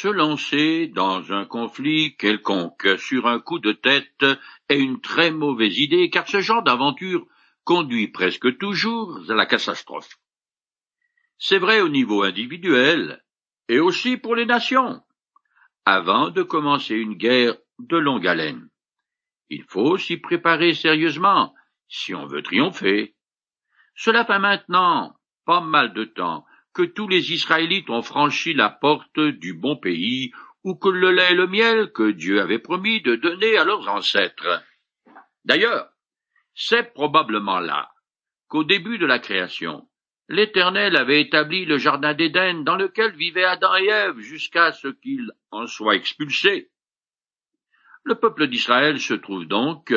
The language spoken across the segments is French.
Se lancer dans un conflit quelconque sur un coup de tête est une très mauvaise idée, car ce genre d'aventure conduit presque toujours à la catastrophe. C'est vrai au niveau individuel, et aussi pour les nations, avant de commencer une guerre de longue haleine. Il faut s'y préparer sérieusement, si on veut triompher. Cela fait maintenant pas mal de temps que tous les Israélites ont franchi la porte du bon pays ou que le lait et le miel que Dieu avait promis de donner à leurs ancêtres. D'ailleurs, c'est probablement là qu'au début de la création, l'Éternel avait établi le jardin d'Éden dans lequel vivaient Adam et Ève jusqu'à ce qu'ils en soient expulsés. Le peuple d'Israël se trouve donc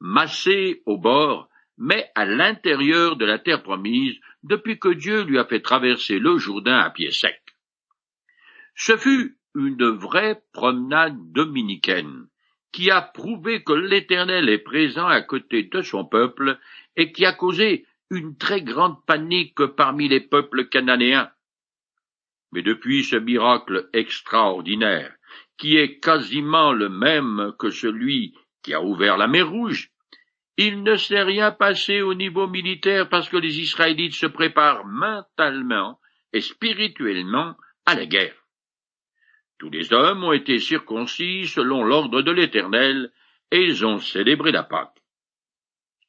massé au bord, mais à l'intérieur de la terre promise, depuis que Dieu lui a fait traverser le Jourdain à pied sec. Ce fut une vraie promenade dominicaine, qui a prouvé que l'Éternel est présent à côté de son peuple et qui a causé une très grande panique parmi les peuples cananéens. Mais depuis ce miracle extraordinaire, qui est quasiment le même que celui qui a ouvert la mer Rouge, il ne s'est rien passé au niveau militaire parce que les Israélites se préparent mentalement et spirituellement à la guerre. Tous les hommes ont été circoncis selon l'ordre de l'Éternel, et ils ont célébré la Pâque.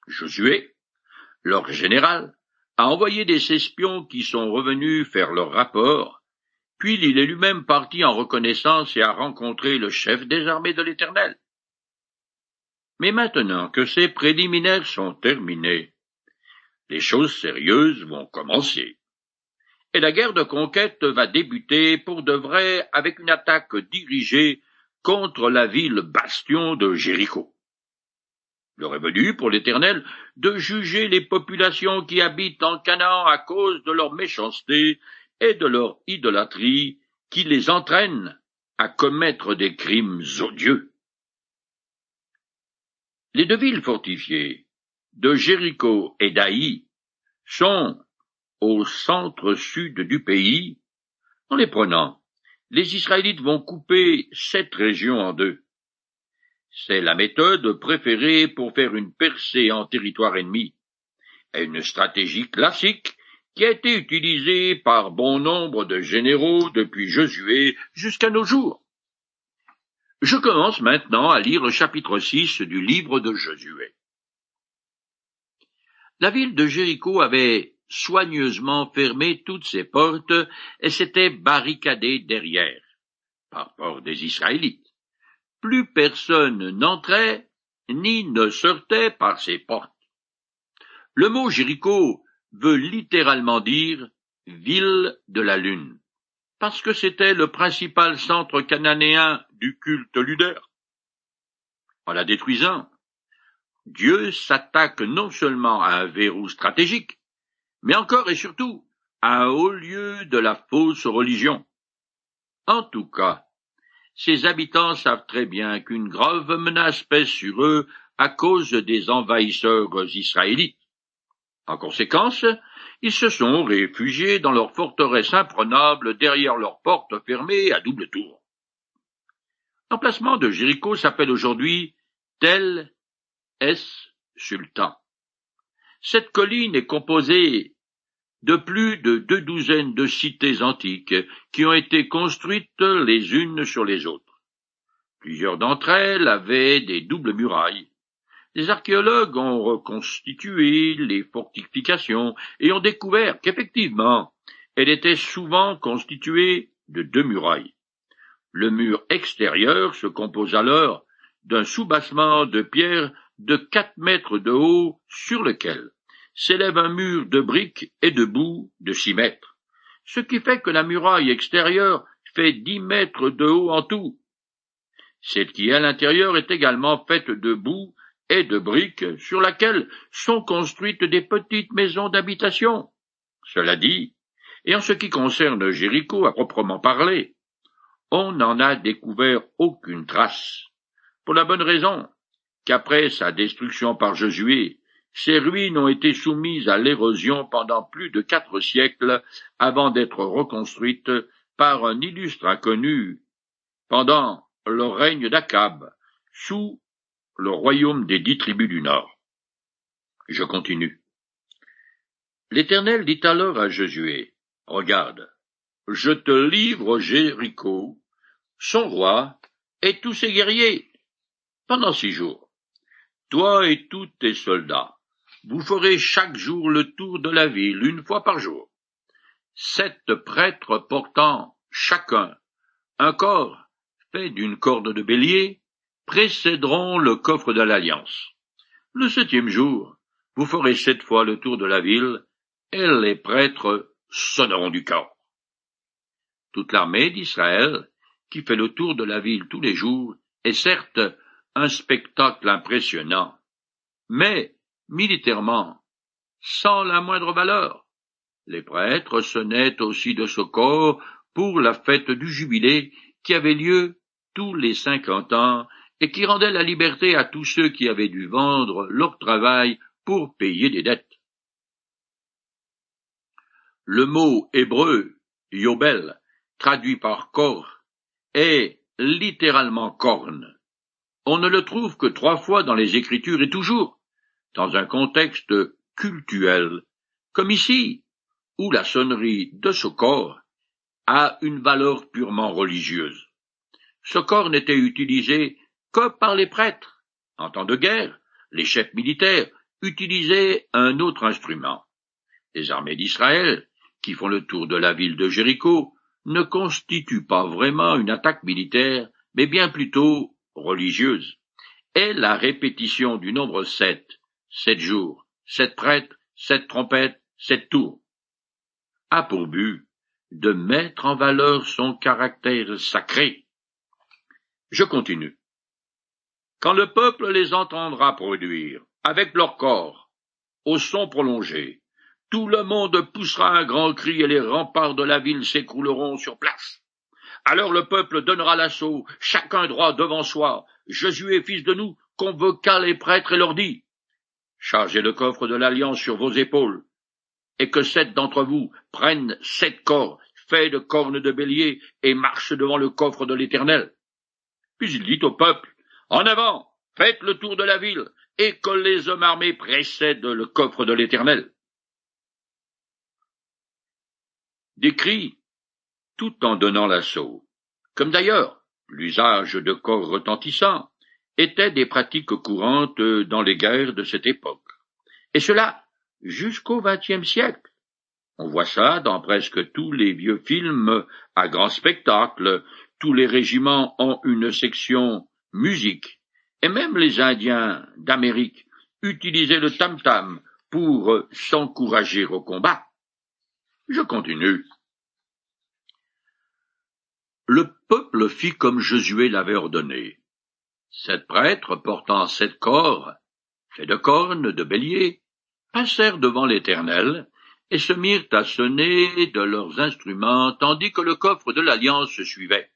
Josué, leur général, a envoyé des espions qui sont revenus faire leur rapport, puis il est lui-même parti en reconnaissance et a rencontré le chef des armées de l'Éternel. Mais maintenant que ces préliminaires sont terminés, les choses sérieuses vont commencer. Et la guerre de conquête va débuter pour de vrai avec une attaque dirigée contre la ville bastion de Jéricho. Il aurait venu pour l'Éternel de juger les populations qui habitent en Canaan à cause de leur méchanceté et de leur idolâtrie qui les entraîne à commettre des crimes odieux. Les deux villes fortifiées de Jéricho et d'Aï sont au centre-sud du pays. En les prenant, les Israélites vont couper cette région en deux. C'est la méthode préférée pour faire une percée en territoire ennemi, une stratégie classique qui a été utilisée par bon nombre de généraux depuis Josué jusqu'à nos jours. Je commence maintenant à lire le chapitre 6 du livre de Josué. La ville de Jéricho avait soigneusement fermé toutes ses portes et s'était barricadée derrière, par peur des Israélites plus personne n'entrait ni ne sortait par ces portes. Le mot Jéricho veut littéralement dire ville de la lune, parce que c'était le principal centre cananéen du culte ludaire. En la détruisant, Dieu s'attaque non seulement à un verrou stratégique, mais encore et surtout à un haut lieu de la fausse religion. En tout cas, ses habitants savent très bien qu'une grave menace pèse sur eux à cause des envahisseurs israélites. En conséquence, ils se sont réfugiés dans leur forteresse imprenable derrière leurs portes fermées à double tour. L'emplacement de Jéricho s'appelle aujourd'hui Tel Es Sultan. Cette colline est composée de plus de deux douzaines de cités antiques qui ont été construites les unes sur les autres. Plusieurs d'entre elles avaient des doubles murailles. Les archéologues ont reconstitué les fortifications et ont découvert qu'effectivement, elles étaient souvent constituées de deux murailles. Le mur extérieur se compose alors d'un soubassement de pierre de quatre mètres de haut sur lequel s'élève un mur de briques et de boue de six mètres, ce qui fait que la muraille extérieure fait dix mètres de haut en tout. Celle qui est à l'intérieur est également faite de boue et de briques sur laquelle sont construites des petites maisons d'habitation. Cela dit, et en ce qui concerne Jéricho à proprement parler, on n'en a découvert aucune trace, pour la bonne raison qu'après sa destruction par Josué, ces ruines ont été soumises à l'érosion pendant plus de quatre siècles avant d'être reconstruites par un illustre inconnu pendant le règne d'Akab, sous le royaume des dix tribus du Nord. Je continue. L'Éternel dit alors à Josué, Regarde, je te livre Jéricho, son roi, et tous ses guerriers, pendant six jours. Toi et tous tes soldats, vous ferez chaque jour le tour de la ville, une fois par jour. Sept prêtres portant chacun un corps fait d'une corde de bélier précéderont le coffre de l'Alliance. Le septième jour, vous ferez sept fois le tour de la ville, et les prêtres sonneront du corps. Toute l'armée d'Israël, qui fait le tour de la ville tous les jours, est certes un spectacle impressionnant, mais militairement sans la moindre valeur. Les prêtres sonnaient aussi de ce corps pour la fête du jubilé qui avait lieu tous les cinquante ans et qui rendait la liberté à tous ceux qui avaient dû vendre leur travail pour payer des dettes. Le mot hébreu Yobel, traduit par cor, est littéralement corne. On ne le trouve que trois fois dans les Écritures et toujours dans un contexte cultuel, comme ici, où la sonnerie de ce corps a une valeur purement religieuse. Ce corps n'était utilisé que par les prêtres. En temps de guerre, les chefs militaires utilisaient un autre instrument. Les armées d'Israël, qui font le tour de la ville de Jéricho, ne constituent pas vraiment une attaque militaire, mais bien plutôt religieuse. Et la répétition du nombre sept, sept jours, sept prêtres, sept trompettes, sept tours, a pour but de mettre en valeur son caractère sacré. Je continue. Quand le peuple les entendra produire, avec leur corps, au son prolongé, tout le monde poussera un grand cri et les remparts de la ville s'écrouleront sur place. Alors le peuple donnera l'assaut, chacun droit devant soi. Josué, fils de nous, convoqua les prêtres et leur dit, Chargez le coffre de l'alliance sur vos épaules, et que sept d'entre vous prennent sept corps faits de cornes de bélier et marchent devant le coffre de l'Éternel. Puis il dit au peuple, En avant, faites le tour de la ville, et que les hommes armés précèdent le coffre de l'Éternel. Des cris, tout en donnant l'assaut, comme d'ailleurs l'usage de corps retentissants, étaient des pratiques courantes dans les guerres de cette époque. Et cela jusqu'au XXe siècle. On voit ça dans presque tous les vieux films à grand spectacle. Tous les régiments ont une section musique. Et même les Indiens d'Amérique utilisaient le tam-tam pour s'encourager au combat. Je continue. Le peuple fit comme Josué l'avait ordonné. Sept prêtres portant sept corps, faits de cornes, de béliers, passèrent devant l'Éternel, et se mirent à sonner de leurs instruments, tandis que le coffre de l'Alliance suivait.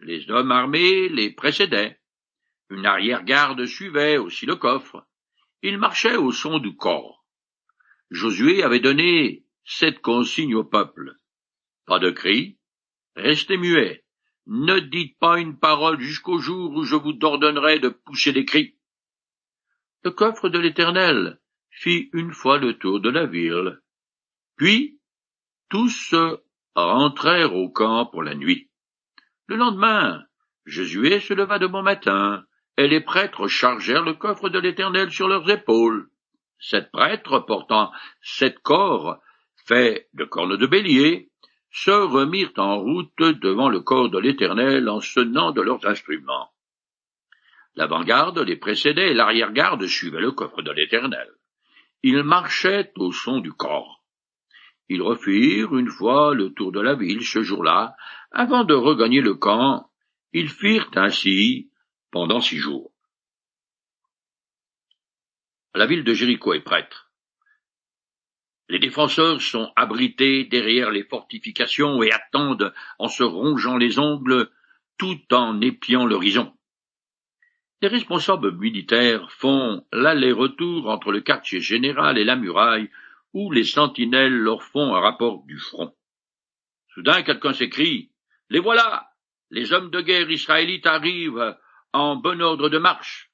Les hommes armés les précédaient. Une arrière-garde suivait aussi le coffre. Ils marchaient au son du corps. Josué avait donné cette consigne au peuple. Pas de cris, restez muets, ne dites pas une parole jusqu'au jour où je vous ordonnerai de pousser des cris. Le coffre de l'Éternel fit une fois le tour de la ville. Puis, tous rentrèrent au camp pour la nuit. Le lendemain, Josué se leva de bon matin, et les prêtres chargèrent le coffre de l'Éternel sur leurs épaules. Sept prêtres portant sept corps faits de cornes de bélier se remirent en route devant le corps de l'Éternel en sonnant de leurs instruments. L'avant-garde les précédait et l'arrière-garde suivait le coffre de l'Éternel. Ils marchaient au son du corps. Ils refirent une fois le tour de la ville ce jour-là, avant de regagner le camp. Ils firent ainsi pendant six jours. La ville de Jéricho est prête. Les défenseurs sont abrités derrière les fortifications et attendent en se rongeant les ongles tout en épiant l'horizon. Les responsables militaires font l'aller-retour entre le quartier général et la muraille, où les sentinelles leur font un rapport du front. Soudain, quelqu'un s'écrie. Les voilà! Les hommes de guerre israélites arrivent en bon ordre de marche.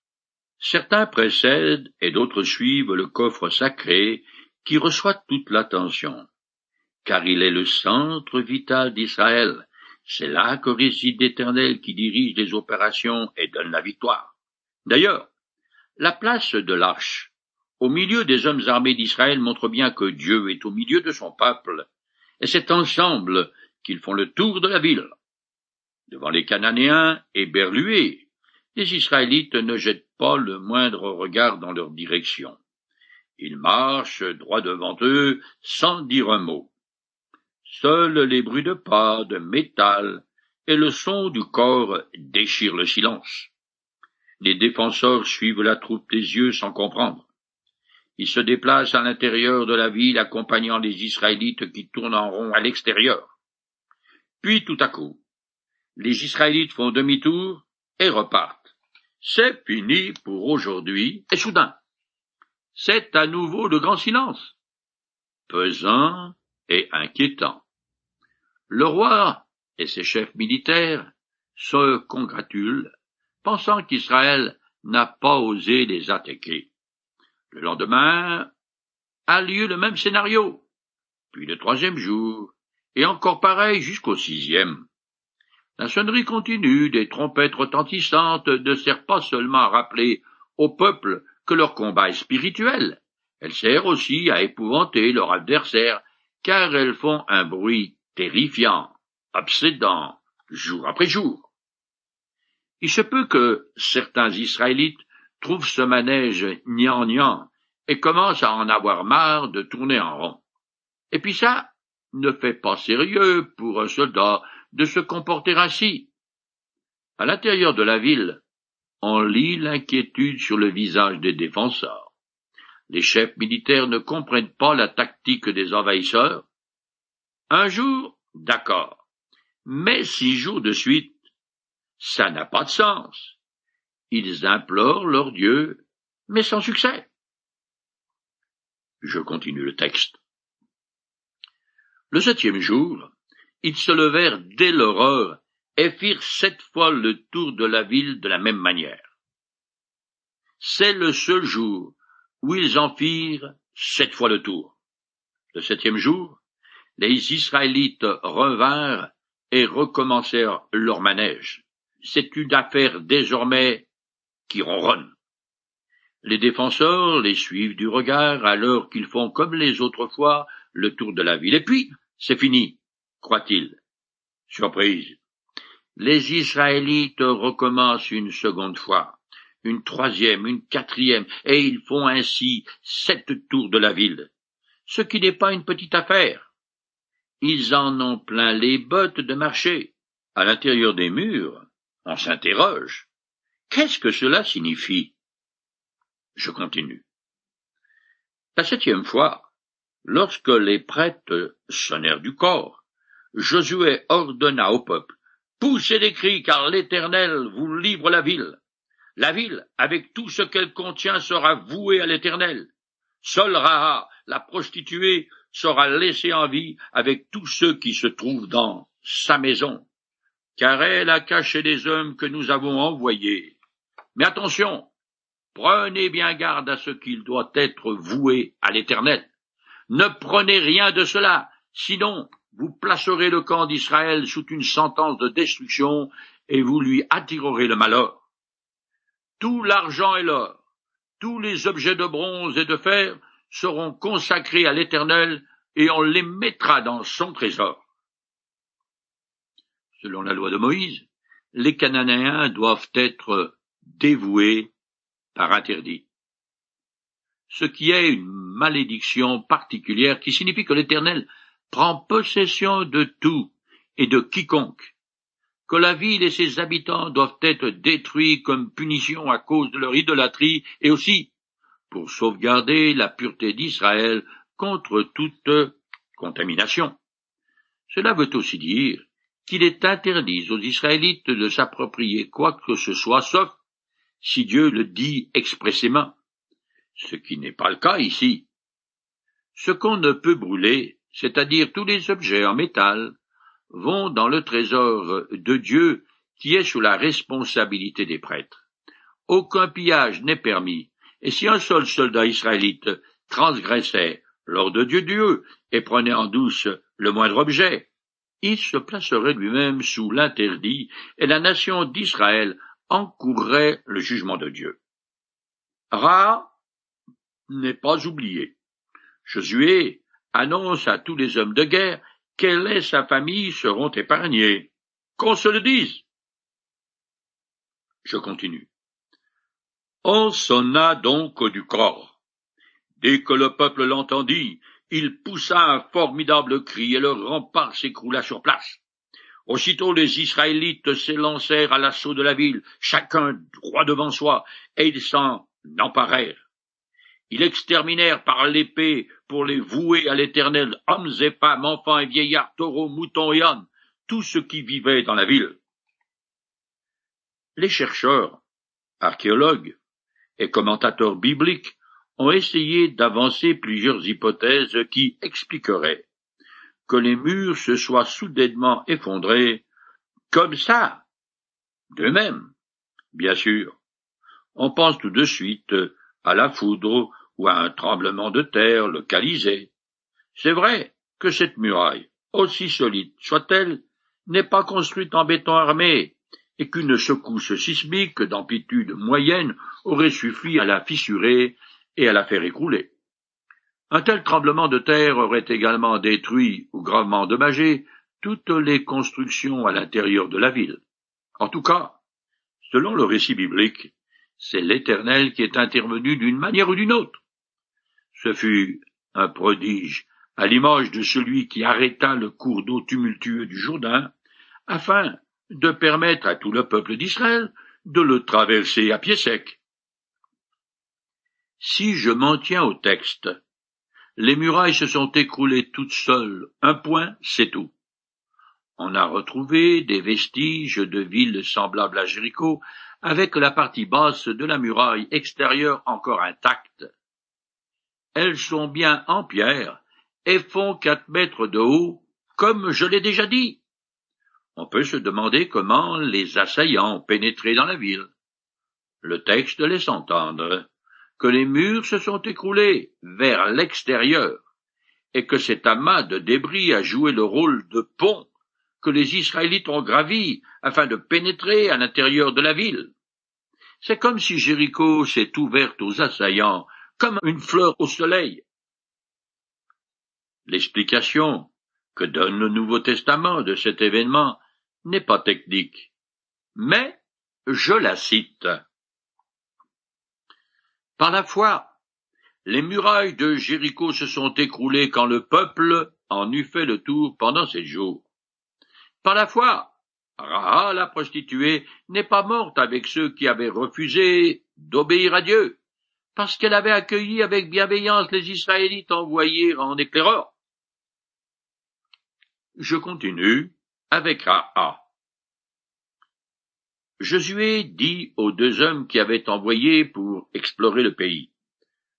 Certains précèdent et d'autres suivent le coffre sacré qui reçoit toute l'attention, car il est le centre vital d'Israël. C'est là que réside l'Éternel qui dirige les opérations et donne la victoire. D'ailleurs, la place de l'arche au milieu des hommes armés d'Israël montre bien que Dieu est au milieu de son peuple, et c'est ensemble qu'ils font le tour de la ville. Devant les Cananéens éberlués, les Israélites ne jettent pas le moindre regard dans leur direction. Ils marchent droit devant eux sans dire un mot. Seuls les bruits de pas, de métal et le son du corps déchirent le silence. Les défenseurs suivent la troupe des yeux sans comprendre. Ils se déplacent à l'intérieur de la ville accompagnant les Israélites qui tournent en rond à l'extérieur. Puis tout à coup, les Israélites font demi-tour et repartent. C'est fini pour aujourd'hui, et soudain, c'est à nouveau le grand silence, pesant et inquiétant. Le roi et ses chefs militaires se congratulent, pensant qu'Israël n'a pas osé les attaquer. Le lendemain a lieu le même scénario, puis le troisième jour, et encore pareil jusqu'au sixième. La sonnerie continue, des trompettes retentissantes ne servent pas seulement à rappeler au peuple que leur combat est spirituel, elles servent aussi à épouvanter leur adversaire, car elles font un bruit terrifiant, obsédant, jour après jour. Il se peut que certains Israélites trouvent ce manège gnangnan et commencent à en avoir marre de tourner en rond. Et puis ça ne fait pas sérieux pour un soldat de se comporter ainsi. À l'intérieur de la ville, on lit l'inquiétude sur le visage des défenseurs. Les chefs militaires ne comprennent pas la tactique des envahisseurs. Un jour, d'accord, mais six jours de suite, ça n'a pas de sens. Ils implorent leur Dieu, mais sans succès. Je continue le texte. Le septième jour, ils se levèrent dès l'aurore et firent sept fois le tour de la ville de la même manière. C'est le seul jour où ils en firent sept fois le tour. Le septième jour, les Israélites revinrent et recommencèrent leur manège. C'est une affaire désormais qui ronronne. Les défenseurs les suivent du regard alors qu'ils font comme les autres fois le tour de la ville. Et puis, c'est fini croit-il. Surprise. Les Israélites recommencent une seconde fois, une troisième, une quatrième, et ils font ainsi sept tours de la ville, ce qui n'est pas une petite affaire. Ils en ont plein les bottes de marcher. À l'intérieur des murs, on s'interroge. Qu'est-ce que cela signifie? Je continue. La septième fois, lorsque les prêtres sonnèrent du corps, Josué ordonna au peuple, Poussez des cris, car l'Éternel vous livre la ville. La ville, avec tout ce qu'elle contient, sera vouée à l'Éternel. Seule Raha, la prostituée, sera laissée en vie avec tous ceux qui se trouvent dans sa maison, car elle a caché les hommes que nous avons envoyés. Mais attention, prenez bien garde à ce qu'il doit être voué à l'Éternel. Ne prenez rien de cela, sinon vous placerez le camp d'Israël sous une sentence de destruction et vous lui attirerez le malheur. Tout l'argent et l'or, tous les objets de bronze et de fer seront consacrés à l'Éternel et on les mettra dans son trésor. Selon la loi de Moïse, les Cananéens doivent être dévoués par interdit. Ce qui est une malédiction particulière qui signifie que l'Éternel prend possession de tout et de quiconque, que la ville et ses habitants doivent être détruits comme punition à cause de leur idolâtrie et aussi pour sauvegarder la pureté d'Israël contre toute contamination. Cela veut aussi dire qu'il est interdit aux Israélites de s'approprier quoi que ce soit, sauf si Dieu le dit expressément, ce qui n'est pas le cas ici. Ce qu'on ne peut brûler, c'est-à-dire tous les objets en métal, vont dans le trésor de Dieu qui est sous la responsabilité des prêtres. Aucun pillage n'est permis, et si un seul soldat israélite transgressait l'ordre de Dieu et prenait en douce le moindre objet, il se placerait lui-même sous l'interdit, et la nation d'Israël encourrait le jugement de Dieu. Ra n'est pas oublié. Josué annonce à tous les hommes de guerre qu'elle et sa famille seront épargnés. Qu'on se le dise. Je continue. On sonna donc du corps. Dès que le peuple l'entendit, il poussa un formidable cri et le rempart s'écroula sur place. Aussitôt les Israélites s'élancèrent à l'assaut de la ville, chacun droit devant soi, et ils s'en emparèrent. Ils exterminèrent par l'épée pour les vouer à l'Éternel hommes et femmes, enfants et vieillards, taureaux, moutons et ânes, tout ce qui vivait dans la ville. Les chercheurs, archéologues et commentateurs bibliques ont essayé d'avancer plusieurs hypothèses qui expliqueraient que les murs se soient soudainement effondrés, comme ça, d'eux-mêmes, bien sûr. On pense tout de suite à la foudre ou à un tremblement de terre localisé. C'est vrai que cette muraille, aussi solide soit-elle, n'est pas construite en béton armé, et qu'une secousse sismique d'amplitude moyenne aurait suffi à la fissurer et à la faire écrouler. Un tel tremblement de terre aurait également détruit ou gravement endommagé toutes les constructions à l'intérieur de la ville. En tout cas, selon le récit biblique, c'est l'Éternel qui est intervenu d'une manière ou d'une autre. Ce fut un prodige, à l'image de celui qui arrêta le cours d'eau tumultueux du Jourdain, afin de permettre à tout le peuple d'Israël de le traverser à pied sec. Si je m'en tiens au texte, les murailles se sont écroulées toutes seules, un point, c'est tout. On a retrouvé des vestiges de villes semblables à Jéricho, avec la partie basse de la muraille extérieure encore intacte. Elles sont bien en pierre et font quatre mètres de haut, comme je l'ai déjà dit. On peut se demander comment les assaillants ont pénétré dans la ville. Le texte laisse entendre que les murs se sont écroulés vers l'extérieur, et que cet amas de débris a joué le rôle de pont que les Israélites ont gravi afin de pénétrer à l'intérieur de la ville. C'est comme si Jéricho s'est ouverte aux assaillants comme une fleur au soleil. L'explication que donne le Nouveau Testament de cet événement n'est pas technique, mais je la cite. Par la foi, les murailles de Jéricho se sont écroulées quand le peuple en eut fait le tour pendant sept jours. Par la foi, Raha, la prostituée, n'est pas morte avec ceux qui avaient refusé d'obéir à Dieu, parce qu'elle avait accueilli avec bienveillance les Israélites envoyés en éclaireur. Je continue avec Raha. Josué dit aux deux hommes qui avaient envoyé pour explorer le pays.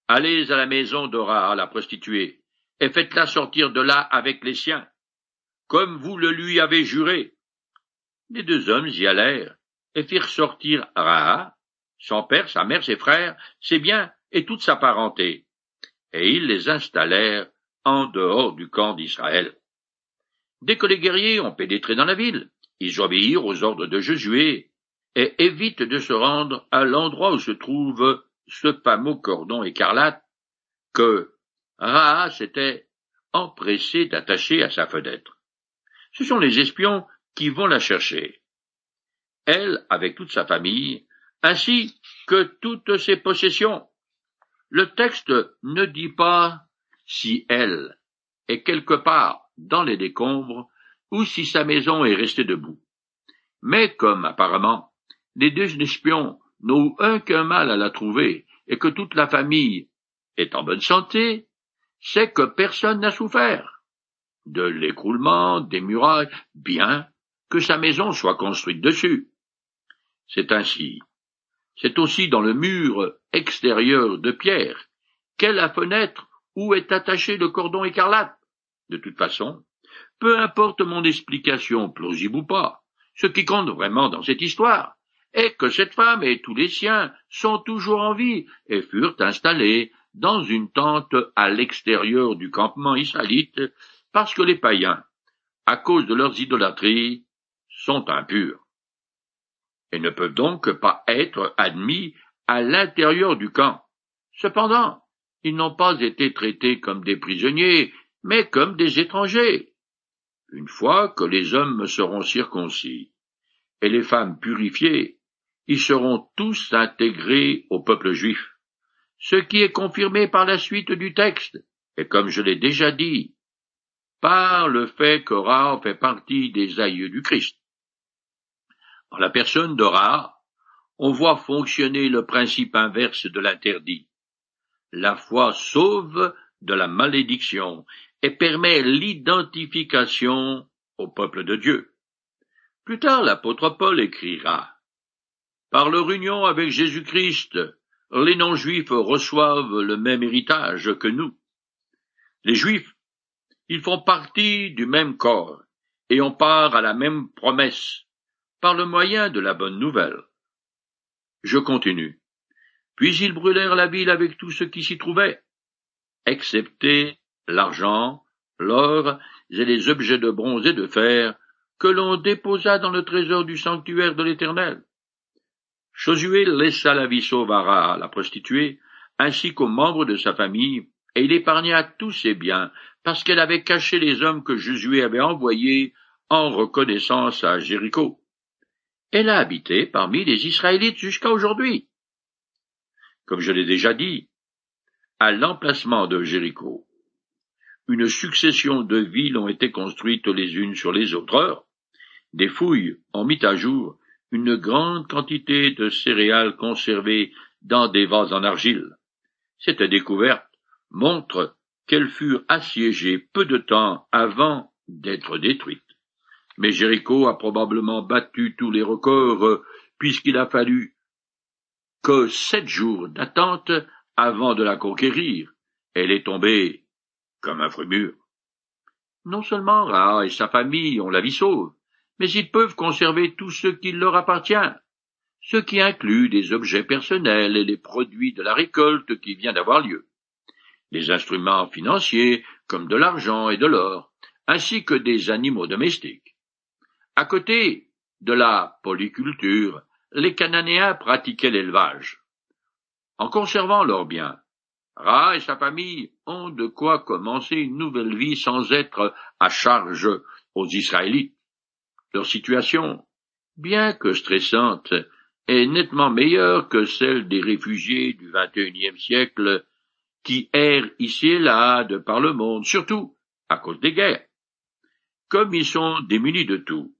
Allez à la maison d'Ora, la prostituée, et faites-la sortir de là avec les siens, comme vous le lui avez juré. Les deux hommes y allèrent, et firent sortir Raha, son père, sa mère, ses frères, ses biens et toute sa parenté, et ils les installèrent en dehors du camp d'Israël. Dès que les guerriers ont pénétré dans la ville, ils obéirent aux ordres de Josué et évite de se rendre à l'endroit où se trouve ce fameux cordon écarlate que Raha s'était empressé d'attacher à sa fenêtre. Ce sont les espions qui vont la chercher. Elle, avec toute sa famille, ainsi que toutes ses possessions. Le texte ne dit pas si elle est quelque part dans les décombres ou si sa maison est restée debout. Mais comme apparemment les deux espions n'ont aucun mal à la trouver et que toute la famille est en bonne santé, c'est que personne n'a souffert de l'écroulement des murailles, bien que sa maison soit construite dessus. C'est ainsi. C'est aussi dans le mur extérieur de pierre qu'est la fenêtre où est attaché le cordon écarlate. De toute façon, Peu importe mon explication, plausible ou pas, ce qui compte vraiment dans cette histoire est que cette femme et tous les siens sont toujours en vie et furent installés dans une tente à l'extérieur du campement israélite parce que les païens, à cause de leurs idolâtries, sont impurs ne peuvent donc pas être admis à l'intérieur du camp. Cependant, ils n'ont pas été traités comme des prisonniers, mais comme des étrangers. Une fois que les hommes seront circoncis et les femmes purifiées, ils seront tous intégrés au peuple juif, ce qui est confirmé par la suite du texte, et comme je l'ai déjà dit, par le fait que Ra fait partie des aïeux du Christ. En la personne de Ra, on voit fonctionner le principe inverse de l'interdit. La foi sauve de la malédiction et permet l'identification au peuple de Dieu. Plus tard, l'apôtre Paul écrira Par leur union avec Jésus-Christ, les non-juifs reçoivent le même héritage que nous. Les juifs, ils font partie du même corps, et on part à la même promesse, le moyen de la bonne nouvelle. Je continue. Puis ils brûlèrent la ville avec tout ce qui s'y trouvait, excepté l'argent, l'or et les objets de bronze et de fer que l'on déposa dans le trésor du sanctuaire de l'Éternel. Josué laissa la vie sauve à la prostituée, ainsi qu'aux membres de sa famille, et il épargna tous ses biens, parce qu'elle avait caché les hommes que Josué avait envoyés en reconnaissance à Jéricho. Elle a habité parmi les Israélites jusqu'à aujourd'hui. Comme je l'ai déjà dit, à l'emplacement de Jéricho, une succession de villes ont été construites les unes sur les autres. Des fouilles ont mis à jour une grande quantité de céréales conservées dans des vases en argile. Cette découverte montre qu'elles furent assiégées peu de temps avant d'être détruites. Mais Jéricho a probablement battu tous les records, puisqu'il a fallu que sept jours d'attente avant de la conquérir. Elle est tombée comme un fruit mûr. Non seulement Ra et sa famille ont la vie sauve, mais ils peuvent conserver tout ce qui leur appartient, ce qui inclut des objets personnels et les produits de la récolte qui vient d'avoir lieu, les instruments financiers comme de l'argent et de l'or, ainsi que des animaux domestiques. À côté de la polyculture, les Cananéens pratiquaient l'élevage. En conservant leurs biens, Ra et sa famille ont de quoi commencer une nouvelle vie sans être à charge aux Israélites. Leur situation, bien que stressante, est nettement meilleure que celle des réfugiés du XXIe siècle qui errent ici et là de par le monde, surtout à cause des guerres. Comme ils sont démunis de tout,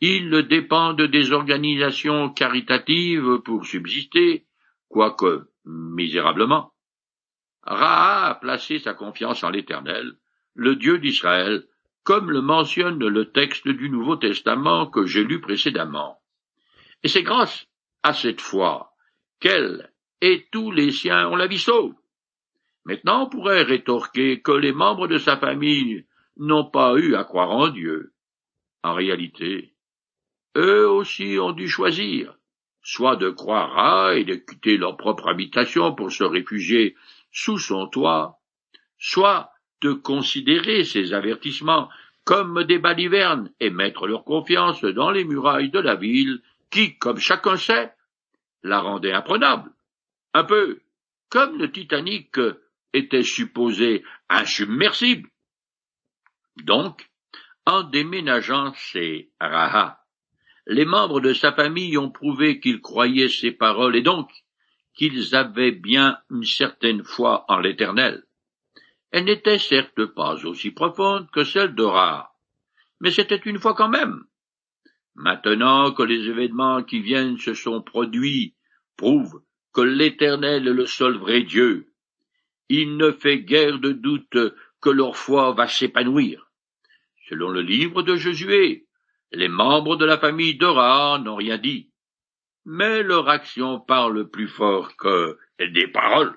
ils dépendent des organisations caritatives pour subsister, quoique misérablement. Ra a placé sa confiance en l'Éternel, le Dieu d'Israël, comme le mentionne le texte du Nouveau Testament que j'ai lu précédemment. Et c'est grâce à cette foi qu'elle et tous les siens ont la vie sauve. Maintenant on pourrait rétorquer que les membres de sa famille n'ont pas eu à croire en Dieu. En réalité, eux aussi ont dû choisir, soit de croire à et de quitter leur propre habitation pour se réfugier sous son toit, soit de considérer ces avertissements comme des balivernes et mettre leur confiance dans les murailles de la ville qui, comme chacun sait, la rendaient imprenable. Un peu comme le Titanic était supposé insubmersible. Donc, en déménageant chez Raha, les membres de sa famille ont prouvé qu'ils croyaient ses paroles et donc qu'ils avaient bien une certaine foi en l'Éternel. Elle n'était certes pas aussi profonde que celle de mais c'était une foi quand même. Maintenant que les événements qui viennent se sont produits prouvent que l'Éternel est le seul vrai Dieu, il ne fait guère de doute que leur foi va s'épanouir. Selon le livre de Josué, les membres de la famille Dora n'ont rien dit mais leur action parle plus fort que des paroles.